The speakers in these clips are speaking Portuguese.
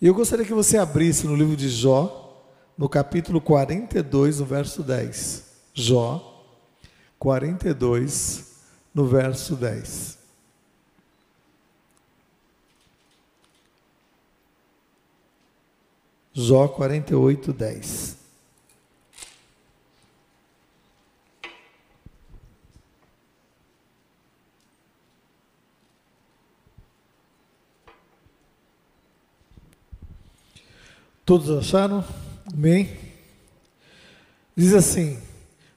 E eu gostaria que você abrisse no livro de Jó, no capítulo 42, no verso 10. Jó 42, no verso 10. Jó 48, 10. Todos acharam? Amém? Diz assim: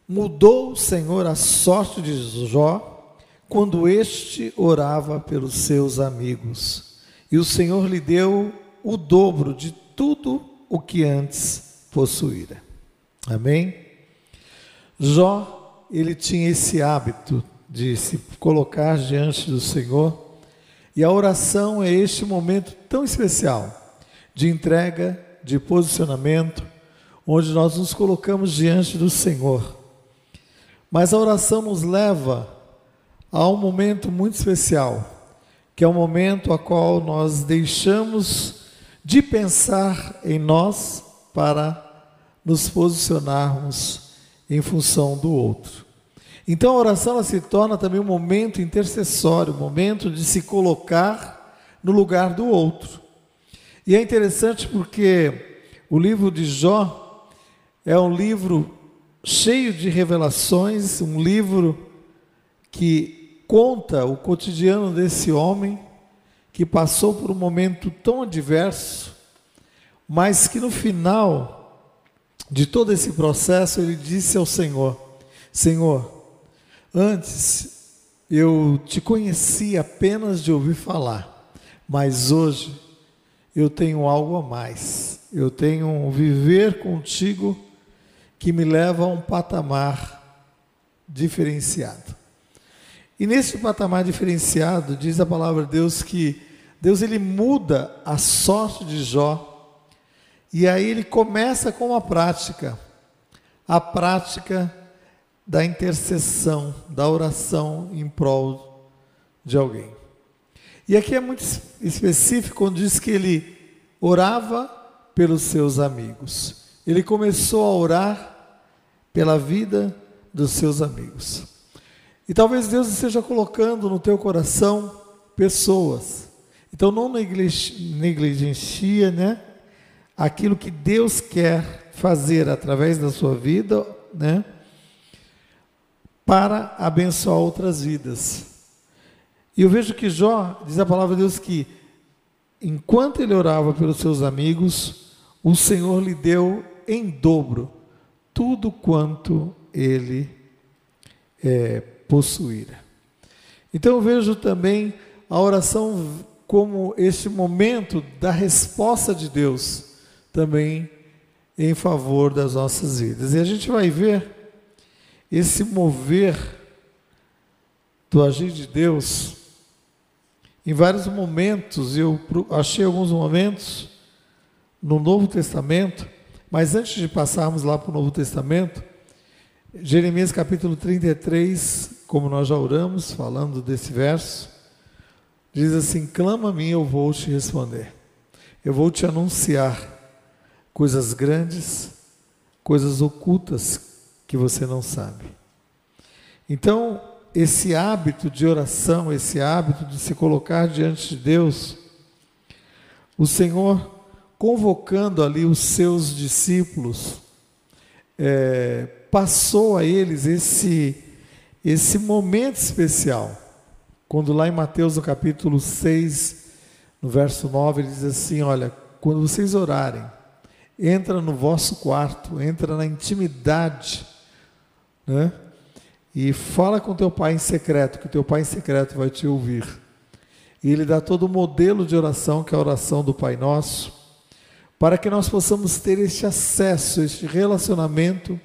Mudou o Senhor a sorte de Jó quando este orava pelos seus amigos, e o Senhor lhe deu o dobro de tudo o que antes possuíra. Amém? Jó, ele tinha esse hábito de se colocar diante do Senhor, e a oração é este momento tão especial de entrega de posicionamento, onde nós nos colocamos diante do Senhor. Mas a oração nos leva a um momento muito especial, que é o momento a qual nós deixamos de pensar em nós para nos posicionarmos em função do outro. Então a oração ela se torna também um momento intercessório, um momento de se colocar no lugar do outro. E é interessante porque o livro de Jó é um livro cheio de revelações, um livro que conta o cotidiano desse homem que passou por um momento tão adverso, mas que no final de todo esse processo ele disse ao Senhor: Senhor, antes eu te conheci apenas de ouvir falar, mas hoje eu tenho algo a mais. Eu tenho um viver contigo que me leva a um patamar diferenciado. E nesse patamar diferenciado, diz a palavra de Deus que Deus ele muda a sorte de Jó. E aí ele começa com uma prática, a prática da intercessão, da oração em prol de alguém. E aqui é muito específico quando diz que ele orava pelos seus amigos. Ele começou a orar pela vida dos seus amigos. E talvez Deus esteja colocando no teu coração pessoas. Então não negligencia, né? Aquilo que Deus quer fazer através da sua vida, né? Para abençoar outras vidas. E eu vejo que Jó, diz a palavra de Deus que, enquanto ele orava pelos seus amigos, o Senhor lhe deu em dobro tudo quanto ele é, possuíra. Então eu vejo também a oração como este momento da resposta de Deus também em favor das nossas vidas. E a gente vai ver esse mover do agir de Deus em vários momentos, eu achei alguns momentos no Novo Testamento, mas antes de passarmos lá para o Novo Testamento, Jeremias capítulo 33, como nós já oramos, falando desse verso, diz assim: Clama a mim, eu vou te responder. Eu vou te anunciar coisas grandes, coisas ocultas que você não sabe. Então, esse hábito de oração, esse hábito de se colocar diante de Deus, o Senhor convocando ali os seus discípulos, é, passou a eles esse, esse momento especial. Quando lá em Mateus, no capítulo 6, no verso 9, ele diz assim: Olha, quando vocês orarem, entra no vosso quarto, entra na intimidade, né? E fala com teu pai em secreto, que teu pai em secreto vai te ouvir. E ele dá todo o modelo de oração, que é a oração do Pai Nosso, para que nós possamos ter este acesso, este relacionamento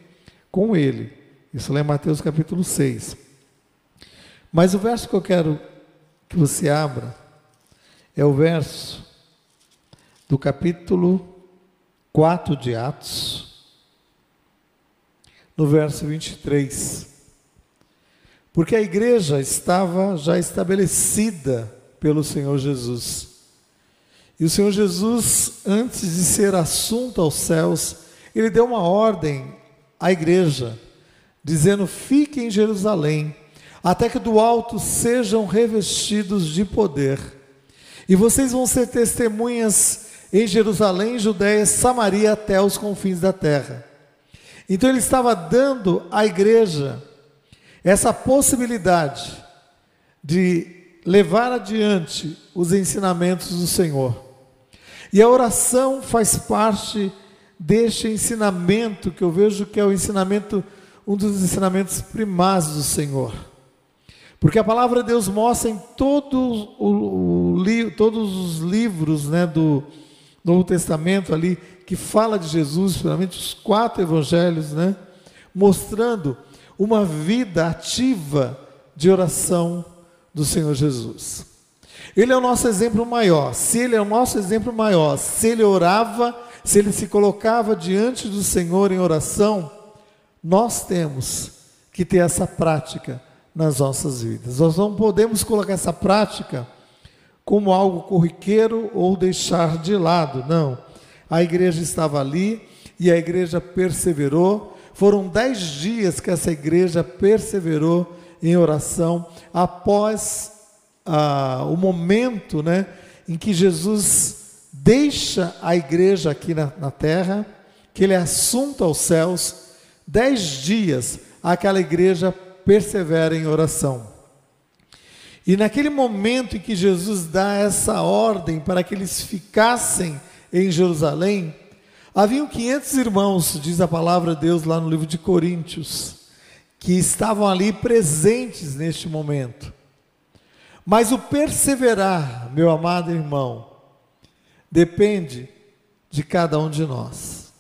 com Ele. Isso lá em Mateus capítulo 6. Mas o verso que eu quero que você abra é o verso do capítulo 4 de Atos, no verso 23. Porque a igreja estava já estabelecida pelo Senhor Jesus. E o Senhor Jesus, antes de ser assunto aos céus, ele deu uma ordem à igreja, dizendo: Fiquem em Jerusalém, até que do alto sejam revestidos de poder. E vocês vão ser testemunhas em Jerusalém, Judéia, Samaria, até os confins da terra. Então ele estava dando à igreja essa possibilidade de levar adiante os ensinamentos do Senhor. E a oração faz parte deste ensinamento que eu vejo que é o ensinamento, um dos ensinamentos primários do Senhor. Porque a palavra de Deus mostra em todo o, o, todos os livros né, do Novo Testamento ali, que fala de Jesus, principalmente os quatro evangelhos, né, mostrando uma vida ativa de oração do Senhor Jesus. Ele é o nosso exemplo maior. Se ele é o nosso exemplo maior, se ele orava, se ele se colocava diante do Senhor em oração, nós temos que ter essa prática nas nossas vidas. Nós não podemos colocar essa prática como algo corriqueiro ou deixar de lado, não. A igreja estava ali e a igreja perseverou. Foram dez dias que essa igreja perseverou em oração após ah, o momento né, em que Jesus deixa a igreja aqui na, na terra, que ele é assunto aos céus. Dez dias aquela igreja persevera em oração. E naquele momento em que Jesus dá essa ordem para que eles ficassem em Jerusalém, haviam 500 irmãos, diz a palavra de Deus lá no livro de Coríntios, que estavam ali presentes neste momento. Mas o perseverar, meu amado irmão, depende de cada um de nós.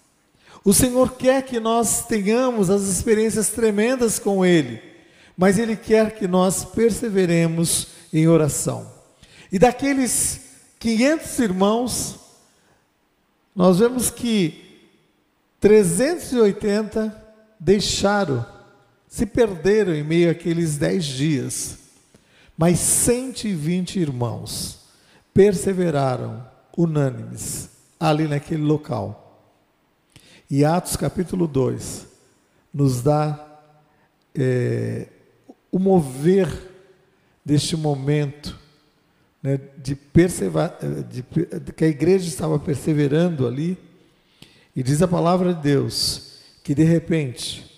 O Senhor quer que nós tenhamos as experiências tremendas com Ele mas Ele quer que nós perseveremos em oração. E daqueles 500 irmãos, nós vemos que 380 deixaram, se perderam em meio àqueles 10 dias, mas 120 irmãos perseveraram unânimes ali naquele local. E Atos capítulo 2 nos dá é, o mover deste momento né, de, perseverar, de, de que a igreja estava perseverando ali, e diz a palavra de Deus que de repente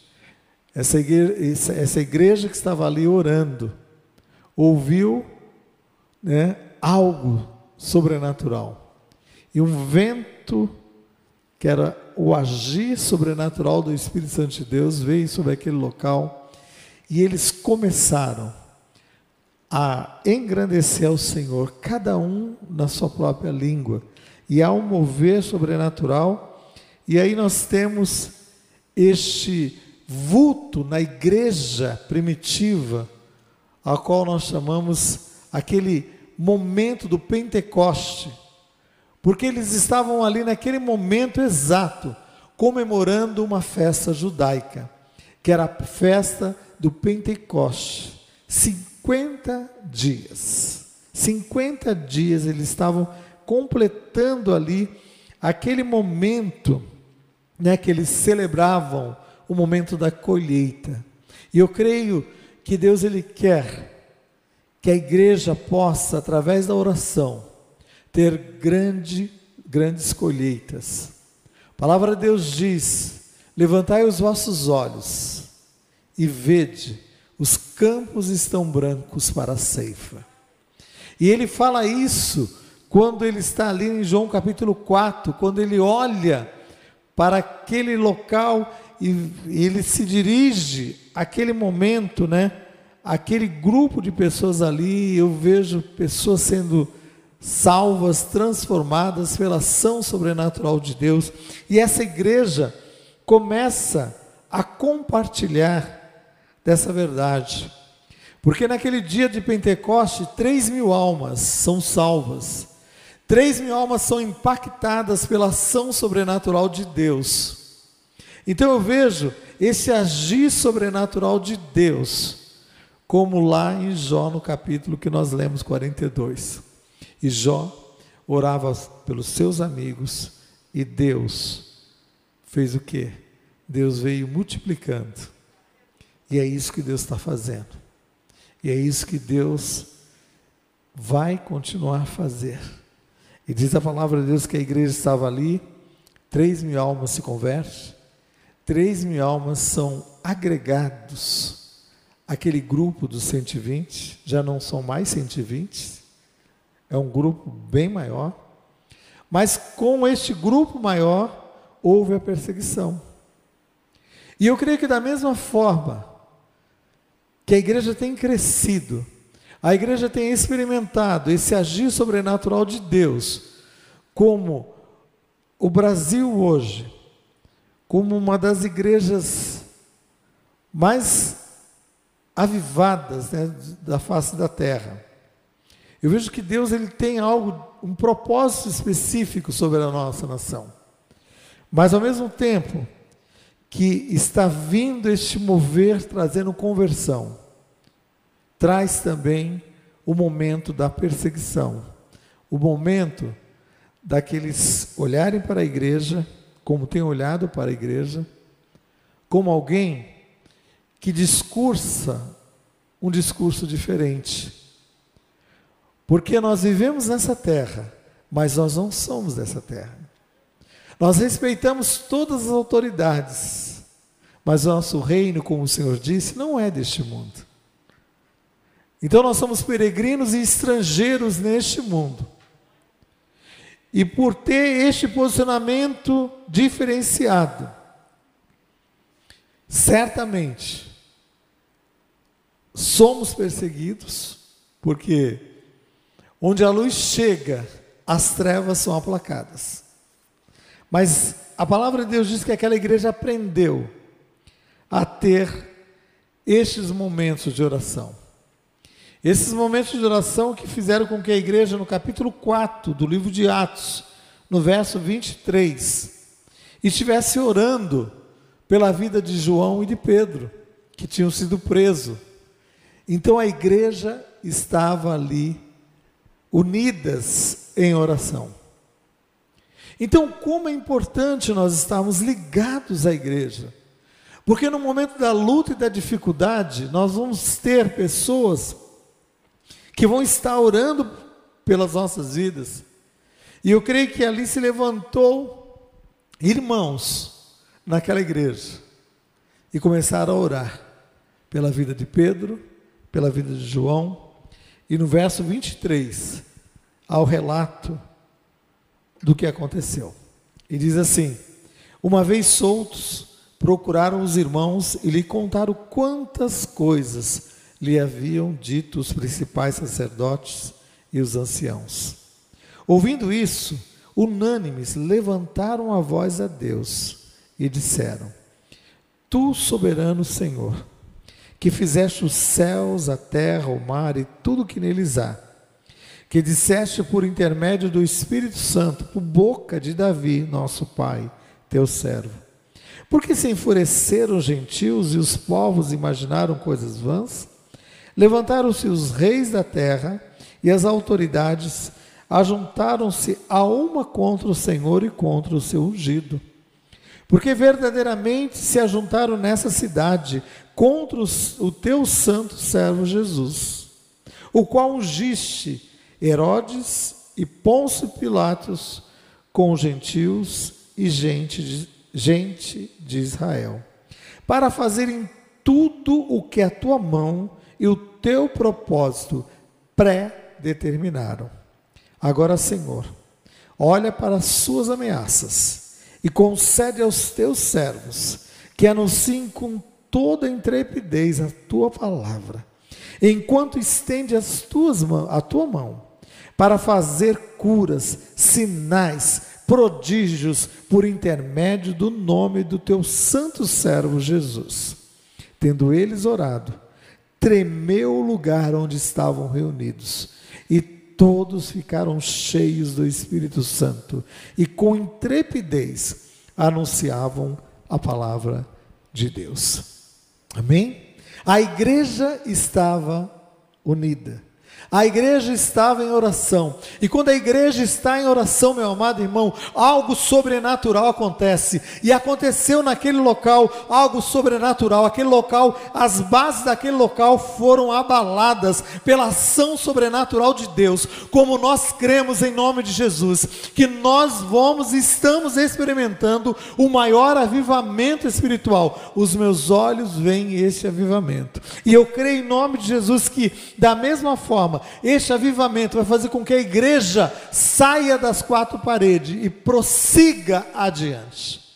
essa igreja, essa igreja que estava ali orando ouviu né, algo sobrenatural. E um vento que era o agir sobrenatural do Espírito Santo de Deus veio sobre aquele local e eles começaram a engrandecer ao Senhor, cada um na sua própria língua, e há um mover sobrenatural, e aí nós temos este vulto na igreja primitiva, a qual nós chamamos aquele momento do Pentecoste, porque eles estavam ali naquele momento exato, comemorando uma festa judaica, que era a festa do Pentecoste, 50 dias. 50 dias eles estavam completando ali aquele momento né, que eles celebravam o momento da colheita. E eu creio que Deus ele quer que a igreja possa, através da oração, ter grande, grandes colheitas. A palavra de Deus diz: Levantai os vossos olhos e vede, os campos estão brancos para a ceifa. E ele fala isso quando ele está ali em João capítulo 4, quando ele olha para aquele local e, ele se dirige àquele momento, né? Aquele grupo de pessoas ali, eu vejo pessoas sendo salvas, transformadas pela ação sobrenatural de Deus. E essa igreja começa a compartilhar dessa verdade. Porque naquele dia de Pentecoste, três mil almas são salvas, três mil almas são impactadas pela ação sobrenatural de Deus. Então eu vejo esse agir sobrenatural de Deus, como lá em Jó, no capítulo que nós lemos 42. E Jó, orava pelos seus amigos e Deus fez o quê? Deus veio multiplicando. E é isso que Deus está fazendo. E é isso que Deus vai continuar a fazer. E diz a palavra de Deus que a igreja estava ali, três mil almas se convertem, três mil almas são agregados àquele grupo dos 120, já não são mais 120, é um grupo bem maior, mas com este grupo maior houve a perseguição. E eu creio que da mesma forma que a igreja tem crescido, a igreja tem experimentado esse agir sobrenatural de Deus, como o Brasil hoje, como uma das igrejas mais avivadas né, da face da terra. Eu vejo que Deus ele tem algo, um propósito específico sobre a nossa nação. Mas ao mesmo tempo que está vindo este mover trazendo conversão, traz também o momento da perseguição, o momento daqueles olharem para a igreja, como tem olhado para a igreja, como alguém que discursa um discurso diferente. Porque nós vivemos nessa terra, mas nós não somos dessa terra. Nós respeitamos todas as autoridades, mas o nosso reino, como o Senhor disse, não é deste mundo. Então nós somos peregrinos e estrangeiros neste mundo. E por ter este posicionamento diferenciado, certamente somos perseguidos, porque onde a luz chega, as trevas são aplacadas. Mas a palavra de Deus diz que aquela igreja aprendeu a ter estes momentos de oração. Esses momentos de oração que fizeram com que a igreja, no capítulo 4 do livro de Atos, no verso 23, estivesse orando pela vida de João e de Pedro, que tinham sido presos. Então a igreja estava ali, unidas em oração. Então, como é importante nós estarmos ligados à igreja, porque no momento da luta e da dificuldade, nós vamos ter pessoas que vão estar orando pelas nossas vidas. E eu creio que ali se levantou irmãos naquela igreja e começaram a orar pela vida de Pedro, pela vida de João. E no verso 23, há o relato do que aconteceu. E diz assim: Uma vez soltos, procuraram os irmãos e lhe contaram quantas coisas lhe haviam dito os principais sacerdotes e os anciãos. Ouvindo isso, unânimes levantaram a voz a Deus e disseram: Tu, soberano Senhor, que fizeste os céus, a terra, o mar e tudo o que neles há, que disseste por intermédio do Espírito Santo, por boca de Davi, nosso pai, teu servo. Porque se enfureceram os gentios e os povos imaginaram coisas vãs? Levantaram-se os reis da terra e as autoridades ajuntaram-se a uma contra o Senhor e contra o seu ungido. Porque verdadeiramente se ajuntaram nessa cidade contra o teu santo servo Jesus, o qual ungiste Herodes e Pôncio Pilatos com os gentios e gente de, gente de Israel, para fazerem tudo o que a tua mão e o teu propósito pré-determinaram. Agora, Senhor, olha para as suas ameaças e concede aos teus servos que anunciem com toda intrepidez a tua palavra, enquanto estende as tuas a tua mão para fazer curas, sinais, prodígios por intermédio do nome do teu santo servo Jesus. Tendo eles orado, tremeu o lugar onde estavam reunidos, e todos ficaram cheios do Espírito Santo, e com intrepidez anunciavam a palavra de Deus. Amém? A igreja estava unida. A igreja estava em oração. E quando a igreja está em oração, meu amado irmão, algo sobrenatural acontece. E aconteceu naquele local algo sobrenatural. Aquele local, as bases daquele local foram abaladas pela ação sobrenatural de Deus. Como nós cremos em nome de Jesus, que nós vamos e estamos experimentando o maior avivamento espiritual. Os meus olhos veem este avivamento. E eu creio em nome de Jesus que, da mesma forma, este avivamento vai fazer com que a igreja saia das quatro paredes e prossiga adiante.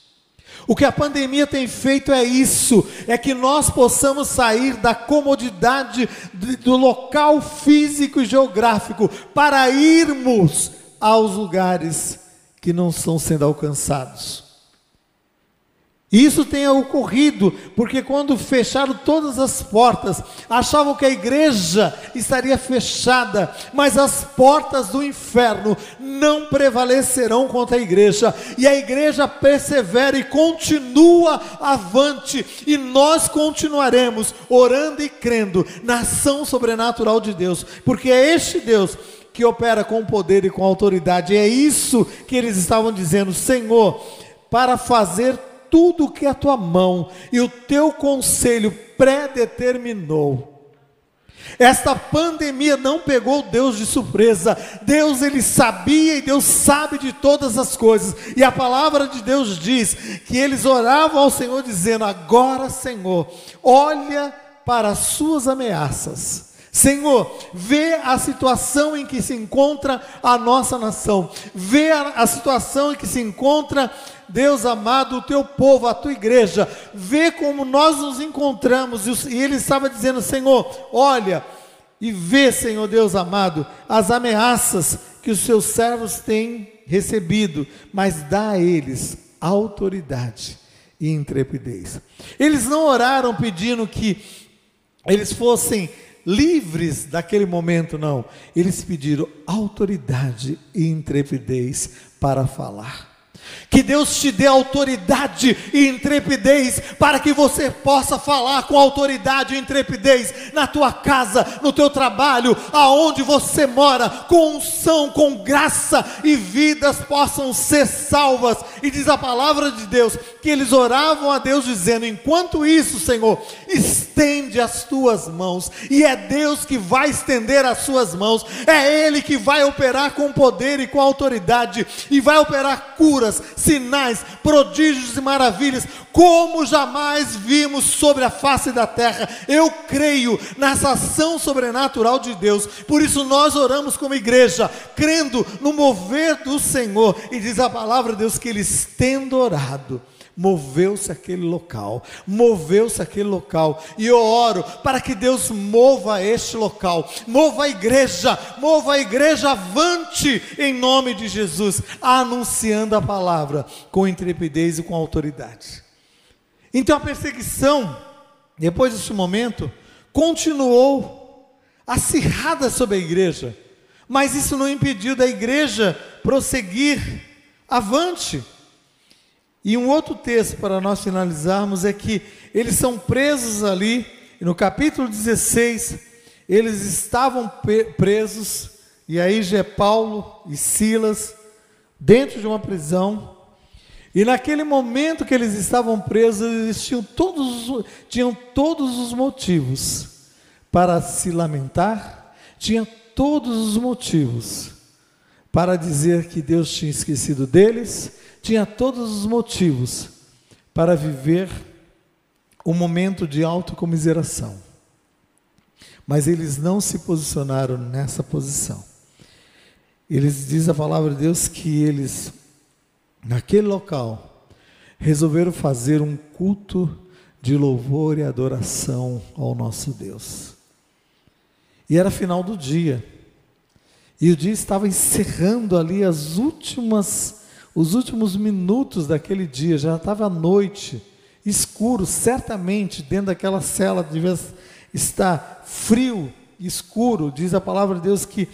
O que a pandemia tem feito é isso: é que nós possamos sair da comodidade do local físico e geográfico para irmos aos lugares que não estão sendo alcançados. Isso tenha ocorrido, porque quando fecharam todas as portas, achavam que a igreja estaria fechada, mas as portas do inferno não prevalecerão contra a igreja, e a igreja persevera e continua avante, e nós continuaremos orando e crendo na ação sobrenatural de Deus, porque é este Deus que opera com poder e com autoridade, e é isso que eles estavam dizendo, Senhor, para fazer tudo que a tua mão e o teu conselho predeterminou. Esta pandemia não pegou Deus de surpresa. Deus ele sabia e Deus sabe de todas as coisas. E a palavra de Deus diz que eles oravam ao Senhor dizendo: "Agora, Senhor, olha para as suas ameaças. Senhor, vê a situação em que se encontra a nossa nação, vê a, a situação em que se encontra Deus amado, o teu povo, a tua igreja, vê como nós nos encontramos. E ele estava dizendo: Senhor, olha e vê, Senhor Deus amado, as ameaças que os seus servos têm recebido, mas dá a eles autoridade e intrepidez. Eles não oraram pedindo que eles fossem livres daquele momento, não. Eles pediram autoridade e intrepidez para falar. Que Deus te dê autoridade e intrepidez para que você possa falar com autoridade e intrepidez na tua casa, no teu trabalho, aonde você mora, com unção, com graça e vidas possam ser salvas. E diz a palavra de Deus que eles oravam a Deus dizendo: "Enquanto isso, Senhor, estende as tuas mãos". E é Deus que vai estender as suas mãos. É ele que vai operar com poder e com autoridade e vai operar curas sinais, prodígios e maravilhas, como jamais vimos sobre a face da terra. Eu creio nessa ação sobrenatural de Deus, por isso nós oramos como igreja, crendo no mover do Senhor, e diz a palavra de Deus que eles tendo orado, moveu-se aquele local, moveu-se aquele local, e eu oro para que Deus mova este local, mova a igreja, mova a igreja avante em nome de Jesus, anunciando a palavra com intrepidez e com autoridade. Então a perseguição, depois deste momento, continuou acirrada sobre a igreja, mas isso não impediu da igreja prosseguir avante. E um outro texto para nós finalizarmos é que eles são presos ali, no capítulo 16, eles estavam presos, e aí já é Paulo e Silas, dentro de uma prisão, e naquele momento que eles estavam presos, eles tinham todos, tinham todos os motivos para se lamentar, tinham todos os motivos para dizer que Deus tinha esquecido deles, tinha todos os motivos para viver um momento de autocomiseração. Mas eles não se posicionaram nessa posição. Eles diz a palavra de Deus que eles naquele local resolveram fazer um culto de louvor e adoração ao nosso Deus. E era final do dia. E o dia estava encerrando ali as últimas os últimos minutos daquele dia, já estava à noite, escuro, certamente dentro daquela cela devia estar frio, escuro, diz a palavra de Deus que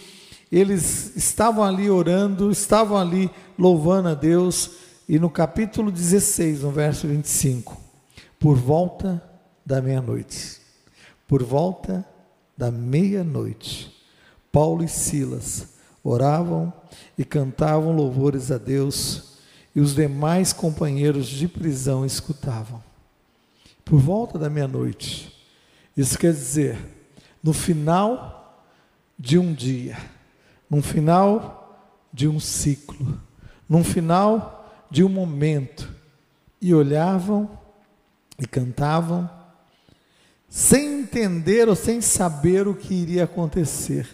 eles estavam ali orando, estavam ali louvando a Deus, e no capítulo 16, no verso 25, por volta da meia-noite, por volta da meia-noite, Paulo e Silas oravam e cantavam louvores a Deus, e os demais companheiros de prisão escutavam. Por volta da meia-noite, isso quer dizer, no final de um dia, no final de um ciclo, no final de um momento, e olhavam e cantavam, sem entender ou sem saber o que iria acontecer.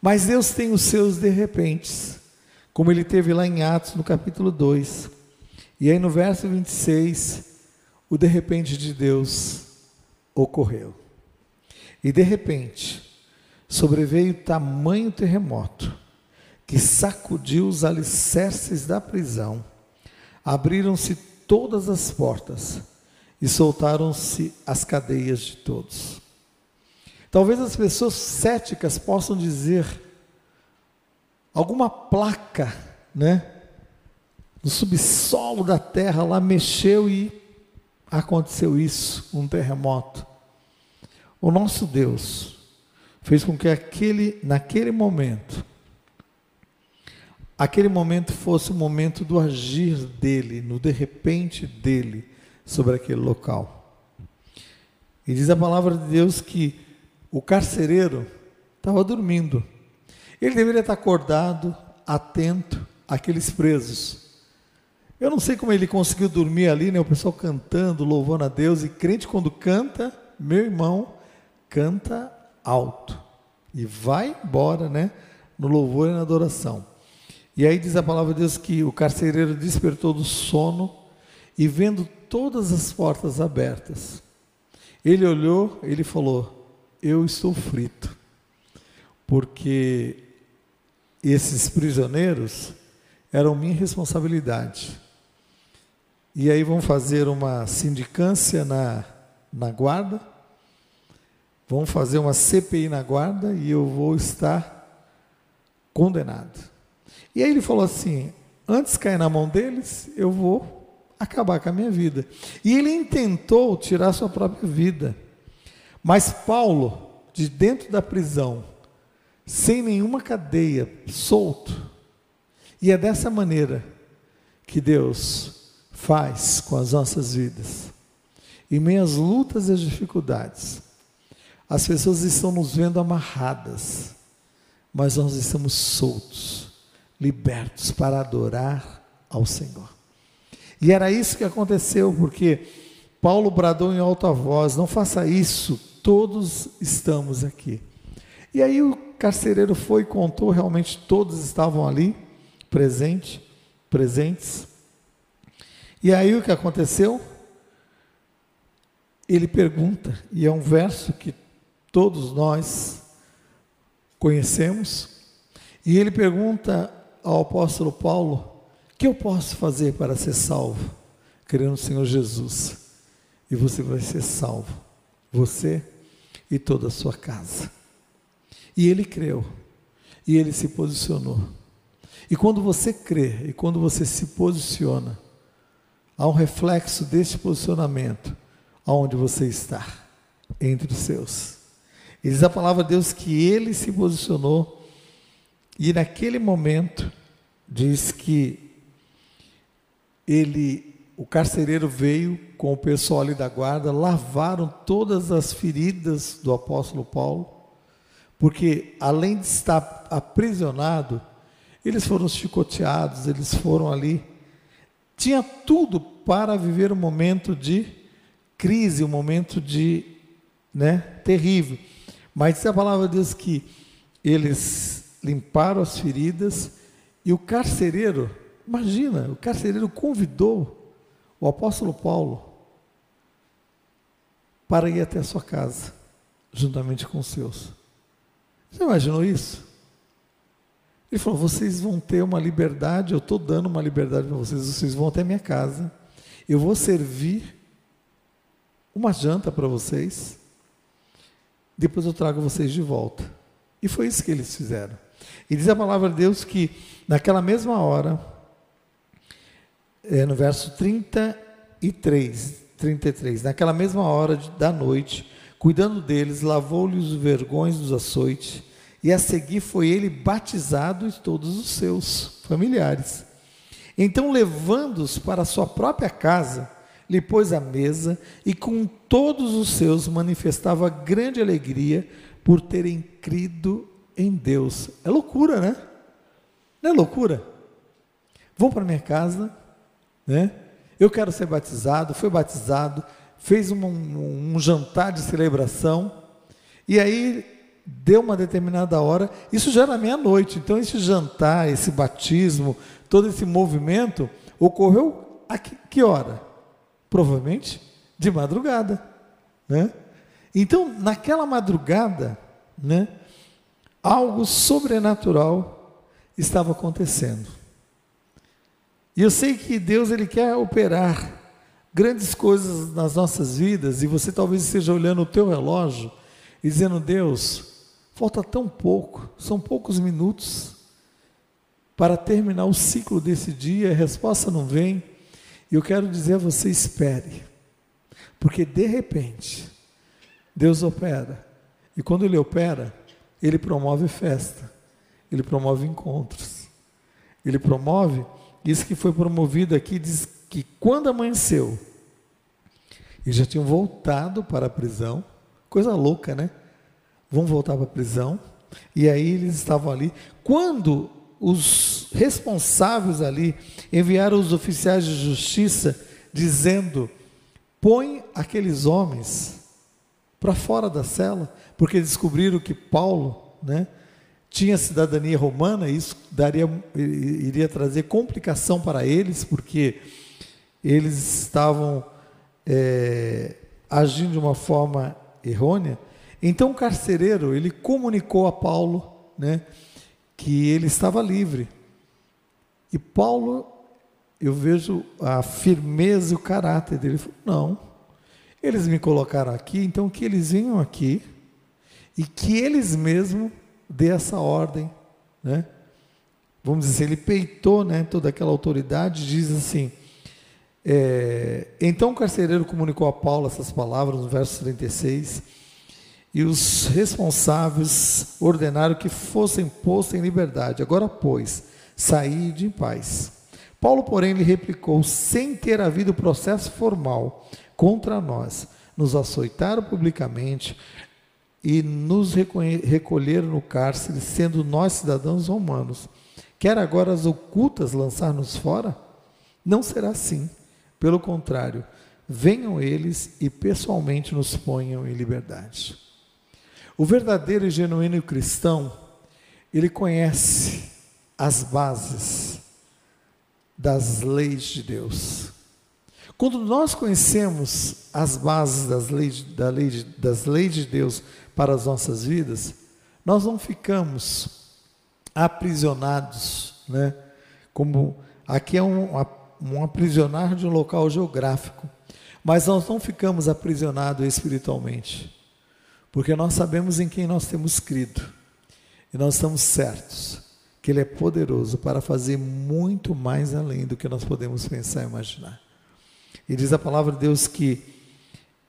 Mas Deus tem os seus de repentes, como ele teve lá em Atos, no capítulo 2. E aí no verso 26, o de repente de Deus ocorreu. E de repente, sobreveio tamanho terremoto que sacudiu os alicerces da prisão. Abriram-se todas as portas e soltaram-se as cadeias de todos. Talvez as pessoas céticas possam dizer alguma placa, né? No subsolo da terra lá mexeu e aconteceu isso, um terremoto. O nosso Deus fez com que aquele, naquele momento, aquele momento fosse o momento do agir dele, no de repente dele sobre aquele local. E diz a palavra de Deus que o carcereiro estava dormindo. Ele deveria estar acordado, atento àqueles presos. Eu não sei como ele conseguiu dormir ali, né? O pessoal cantando, louvando a Deus. E crente, quando canta, meu irmão, canta alto. E vai embora, né? No louvor e na adoração. E aí diz a palavra de Deus que o carcereiro despertou do sono e vendo todas as portas abertas, ele olhou, ele falou: Eu estou frito, porque esses prisioneiros eram minha responsabilidade. E aí vão fazer uma sindicância na, na guarda, vão fazer uma CPI na guarda e eu vou estar condenado. E aí ele falou assim: antes de cair na mão deles, eu vou acabar com a minha vida. E ele intentou tirar sua própria vida. Mas Paulo, de dentro da prisão, sem nenhuma cadeia, solto, e é dessa maneira que Deus faz com as nossas vidas. Em meio às lutas e às dificuldades, as pessoas estão nos vendo amarradas, mas nós estamos soltos, libertos para adorar ao Senhor. E era isso que aconteceu, porque Paulo bradou em alta voz: Não faça isso, todos estamos aqui. E aí o carcereiro foi e contou, realmente todos estavam ali, presente, presentes. E aí o que aconteceu? Ele pergunta, e é um verso que todos nós conhecemos, e ele pergunta ao apóstolo Paulo: que eu posso fazer para ser salvo? Crendo no Senhor Jesus. E você vai ser salvo. Você e toda a sua casa. E ele creu. E ele se posicionou. E quando você crê e quando você se posiciona, há um reflexo deste posicionamento aonde você está, entre os seus. E diz a palavra de Deus que ele se posicionou e naquele momento diz que ele, o carcereiro veio com o pessoal ali da guarda, lavaram todas as feridas do apóstolo Paulo, porque além de estar aprisionado, eles foram chicoteados, eles foram ali. Tinha tudo para viver um momento de crise, um momento de, né, terrível. Mas diz a palavra Deus que eles limparam as feridas e o carcereiro Imagina, o carcereiro convidou o apóstolo Paulo para ir até a sua casa, juntamente com os seus. Você imaginou isso? Ele falou: vocês vão ter uma liberdade, eu estou dando uma liberdade para vocês, vocês vão até minha casa, eu vou servir uma janta para vocês, depois eu trago vocês de volta. E foi isso que eles fizeram. E diz a palavra de Deus que naquela mesma hora, é, no verso 33, 33. Naquela mesma hora da noite, cuidando deles, lavou-lhes os vergões dos açoites e a seguir foi ele batizado e todos os seus familiares. Então, levando-os para sua própria casa, lhe pôs à mesa e com todos os seus manifestava grande alegria por terem crido em Deus. É loucura, né? Não é loucura? Vão para minha casa, né? Eu quero ser batizado, foi batizado, fez um, um, um jantar de celebração, e aí deu uma determinada hora, isso já era meia-noite, então esse jantar, esse batismo, todo esse movimento ocorreu a que, que hora? Provavelmente de madrugada, né? Então, naquela madrugada, né, algo sobrenatural estava acontecendo. E eu sei que Deus ele quer operar grandes coisas nas nossas vidas e você talvez esteja olhando o teu relógio e dizendo: "Deus, falta tão pouco, são poucos minutos para terminar o ciclo desse dia, a resposta não vem". E eu quero dizer a você: espere. Porque de repente Deus opera. E quando ele opera, ele promove festa. Ele promove encontros. Ele promove isso que foi promovido aqui diz que quando amanheceu, eles já tinham voltado para a prisão, coisa louca, né? Vão voltar para a prisão, e aí eles estavam ali. Quando os responsáveis ali enviaram os oficiais de justiça dizendo: põe aqueles homens para fora da cela, porque descobriram que Paulo, né, tinha cidadania romana, isso daria, iria trazer complicação para eles, porque eles estavam é, agindo de uma forma errônea. Então o carcereiro ele comunicou a Paulo, né, que ele estava livre. E Paulo, eu vejo a firmeza e o caráter dele. Ele falou, não, eles me colocaram aqui, então que eles venham aqui e que eles mesmos dê essa ordem, né? Vamos dizer, ele peitou, né, toda aquela autoridade, diz assim, é, então o carcereiro comunicou a Paulo essas palavras no verso 36, e os responsáveis ordenaram que fossem postos em liberdade. Agora, pois, saí de em paz. Paulo, porém, lhe replicou, sem ter havido processo formal contra nós, nos açoitaram publicamente, e nos recolheram no cárcere, sendo nós cidadãos romanos. Quer agora as ocultas lançar-nos fora? Não será assim. Pelo contrário, venham eles e pessoalmente nos ponham em liberdade. O verdadeiro e genuíno cristão, ele conhece as bases das leis de Deus. Quando nós conhecemos as bases das leis, da lei, das leis de Deus para as nossas vidas, nós não ficamos aprisionados, né? Como aqui é um, um aprisionar de um local geográfico, mas nós não ficamos aprisionados espiritualmente, porque nós sabemos em quem nós temos crido e nós estamos certos que Ele é poderoso para fazer muito mais além do que nós podemos pensar e imaginar. E diz a palavra de Deus que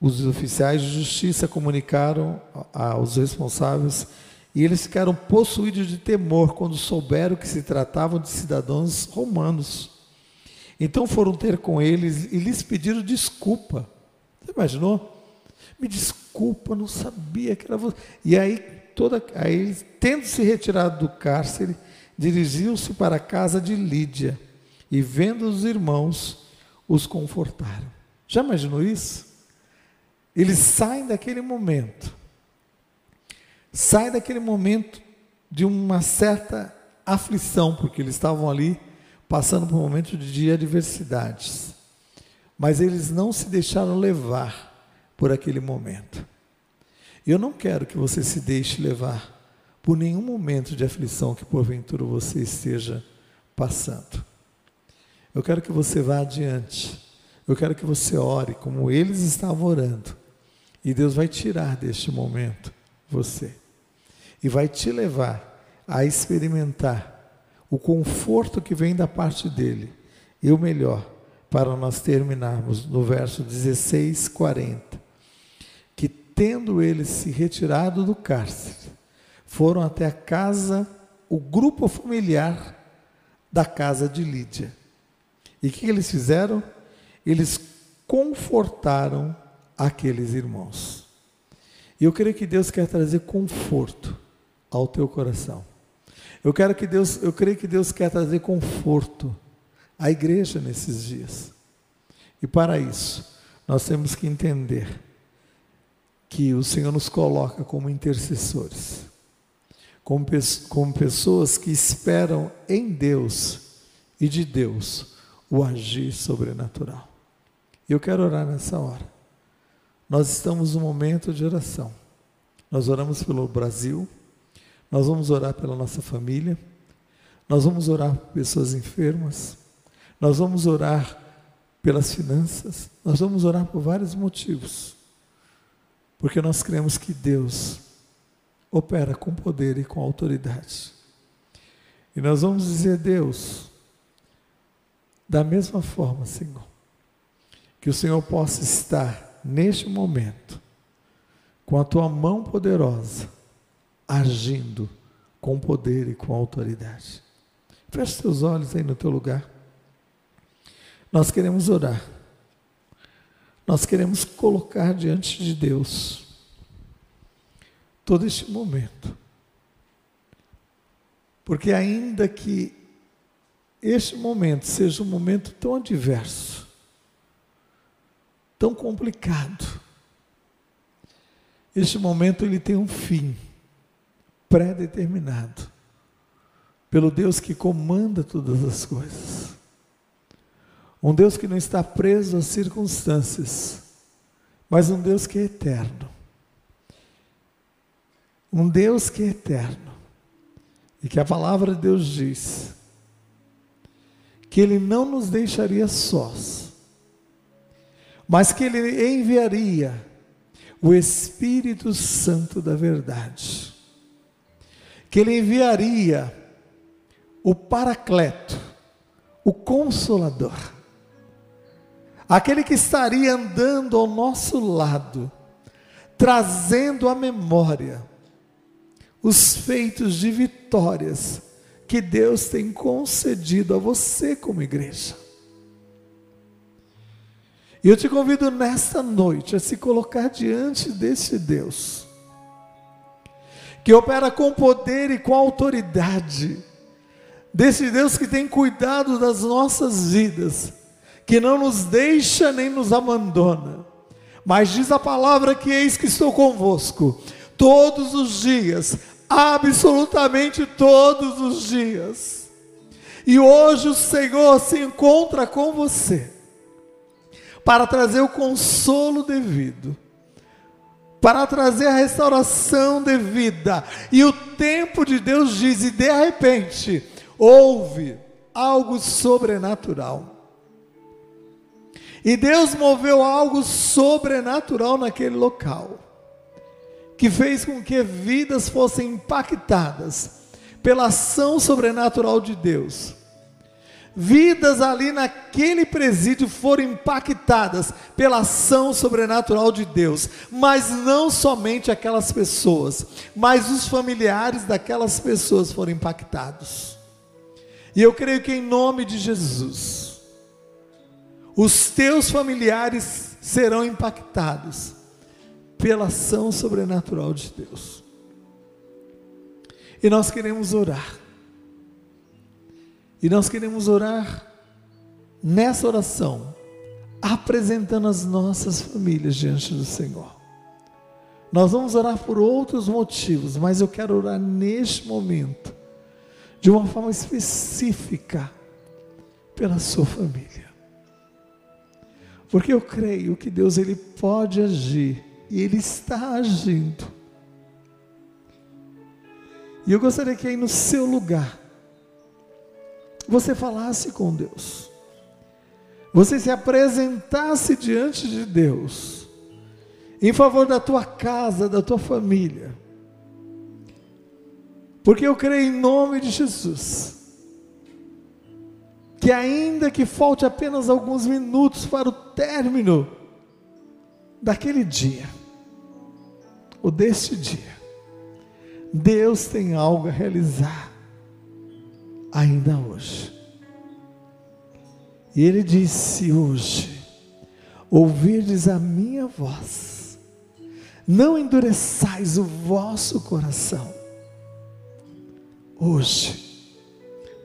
os oficiais de justiça comunicaram aos responsáveis e eles ficaram possuídos de temor quando souberam que se tratavam de cidadãos romanos. Então foram ter com eles e lhes pediram desculpa. Você imaginou? Me desculpa, não sabia que era você. E aí, toda, aí tendo se retirado do cárcere, dirigiu-se para a casa de Lídia e, vendo os irmãos, os confortaram. Já imaginou isso? Eles saem daquele momento, saem daquele momento de uma certa aflição, porque eles estavam ali passando por um momento de adversidades. Mas eles não se deixaram levar por aquele momento. Eu não quero que você se deixe levar por nenhum momento de aflição que porventura você esteja passando. Eu quero que você vá adiante. Eu quero que você ore como eles estavam orando. E Deus vai tirar deste momento você. E vai te levar a experimentar o conforto que vem da parte dele. E o melhor, para nós terminarmos no verso 16, 40. Que tendo ele se retirado do cárcere, foram até a casa, o grupo familiar da casa de Lídia. E o que eles fizeram? Eles confortaram aqueles irmãos. E eu creio que Deus quer trazer conforto ao teu coração. Eu quero que Deus, eu creio que Deus quer trazer conforto à igreja nesses dias. E para isso, nós temos que entender que o Senhor nos coloca como intercessores, como, como pessoas que esperam em Deus e de Deus o agir sobrenatural. Eu quero orar nessa hora. Nós estamos num momento de oração. Nós oramos pelo Brasil, nós vamos orar pela nossa família, nós vamos orar por pessoas enfermas, nós vamos orar pelas finanças, nós vamos orar por vários motivos. Porque nós cremos que Deus opera com poder e com autoridade. E nós vamos dizer, Deus, da mesma forma, Senhor, que o Senhor possa estar neste momento com a tua mão poderosa agindo com poder e com autoridade. Feche seus olhos aí no teu lugar. Nós queremos orar. Nós queremos colocar diante de Deus todo este momento. Porque ainda que este momento seja um momento tão adverso, tão complicado, este momento ele tem um fim pré-determinado pelo Deus que comanda todas as coisas. Um Deus que não está preso às circunstâncias, mas um Deus que é eterno. Um Deus que é eterno. E que a palavra de Deus diz que Ele não nos deixaria sós, mas que Ele enviaria o Espírito Santo da verdade que ele enviaria o Paracleto, o Consolador, aquele que estaria andando ao nosso lado, trazendo à memória os feitos de vitórias que Deus tem concedido a você como igreja. E eu te convido nesta noite a se colocar diante desse Deus que opera com poder e com autoridade, desse Deus que tem cuidado das nossas vidas, que não nos deixa nem nos abandona, mas diz a palavra que eis que estou convosco todos os dias, absolutamente todos os dias. E hoje o Senhor se encontra com você para trazer o consolo devido para trazer a restauração de vida. E o tempo de Deus diz, e de repente, houve algo sobrenatural. E Deus moveu algo sobrenatural naquele local, que fez com que vidas fossem impactadas pela ação sobrenatural de Deus vidas ali naquele presídio foram impactadas pela ação sobrenatural de Deus, mas não somente aquelas pessoas, mas os familiares daquelas pessoas foram impactados. E eu creio que em nome de Jesus, os teus familiares serão impactados pela ação sobrenatural de Deus. E nós queremos orar e nós queremos orar nessa oração, apresentando as nossas famílias diante do Senhor. Nós vamos orar por outros motivos, mas eu quero orar neste momento, de uma forma específica, pela sua família. Porque eu creio que Deus ele pode agir e ele está agindo. E eu gostaria que aí no seu lugar você falasse com Deus, você se apresentasse diante de Deus, em favor da tua casa, da tua família, porque eu creio em nome de Jesus, que ainda que falte apenas alguns minutos para o término daquele dia, ou deste dia, Deus tem algo a realizar ainda hoje. E ele disse hoje: Ouvirdes a minha voz, não endureçais o vosso coração. Hoje,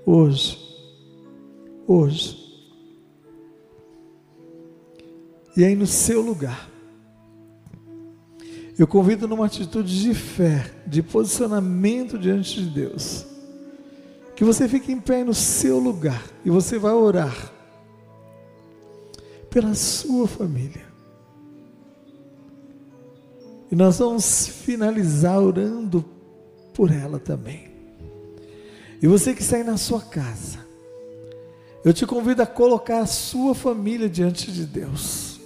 hoje, hoje. E aí no seu lugar, eu convido numa atitude de fé, de posicionamento diante de Deus, que você fique em pé no seu lugar e você vai orar pela sua família. E nós vamos finalizar orando por ela também. E você que está aí na sua casa, eu te convido a colocar a sua família diante de Deus.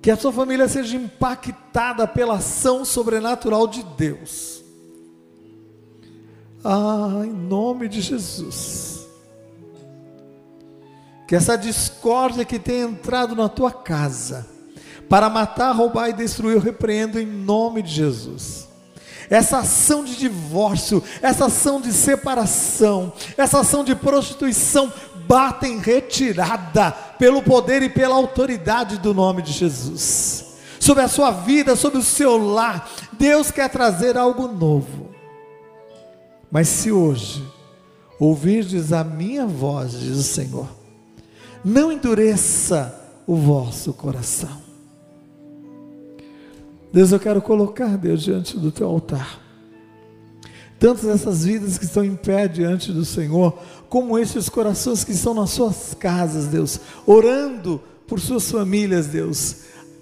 Que a sua família seja impactada pela ação sobrenatural de Deus. Ah, em nome de Jesus que essa discórdia que tem entrado na tua casa, para matar, roubar e destruir, eu repreendo em nome de Jesus. Essa ação de divórcio, essa ação de separação, essa ação de prostituição, bata em retirada pelo poder e pela autoridade do nome de Jesus. Sobre a sua vida, sobre o seu lar, Deus quer trazer algo novo. Mas se hoje ouvirdes a minha voz, diz o Senhor, não endureça o vosso coração. Deus, eu quero colocar, Deus, diante do teu altar. Tantas essas vidas que estão em pé diante do Senhor, como esses corações que estão nas suas casas, Deus, orando por suas famílias, Deus.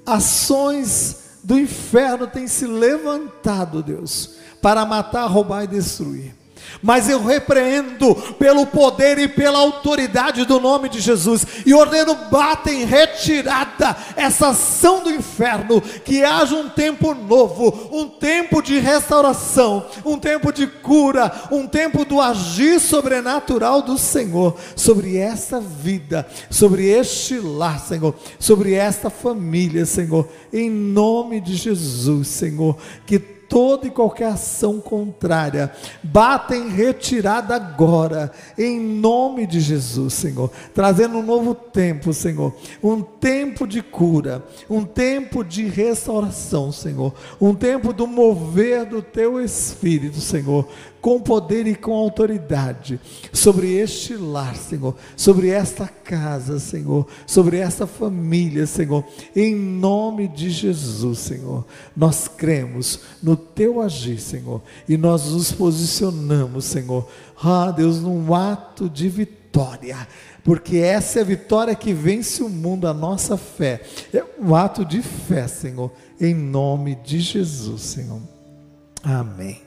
Ações do inferno têm se levantado, Deus, para matar, roubar e destruir. Mas eu repreendo pelo poder e pela autoridade do nome de Jesus e ordeno bata em retirada essa ação do inferno, que haja um tempo novo, um tempo de restauração, um tempo de cura, um tempo do agir sobrenatural do Senhor sobre essa vida, sobre este lar, Senhor, sobre esta família, Senhor, em nome de Jesus, Senhor, que toda e qualquer ação contrária. Bata em retirada agora, em nome de Jesus, Senhor. Trazendo um novo tempo, Senhor. Um tempo de cura, um tempo de restauração, Senhor. Um tempo do mover do teu espírito, Senhor com poder e com autoridade sobre este lar, Senhor, sobre esta casa, Senhor, sobre esta família, Senhor, em nome de Jesus, Senhor. Nós cremos no teu agir, Senhor, e nós nos posicionamos, Senhor, ah, Deus, num ato de vitória porque essa é a vitória que vence o mundo, a nossa fé. É um ato de fé, Senhor, em nome de Jesus, Senhor. Amém.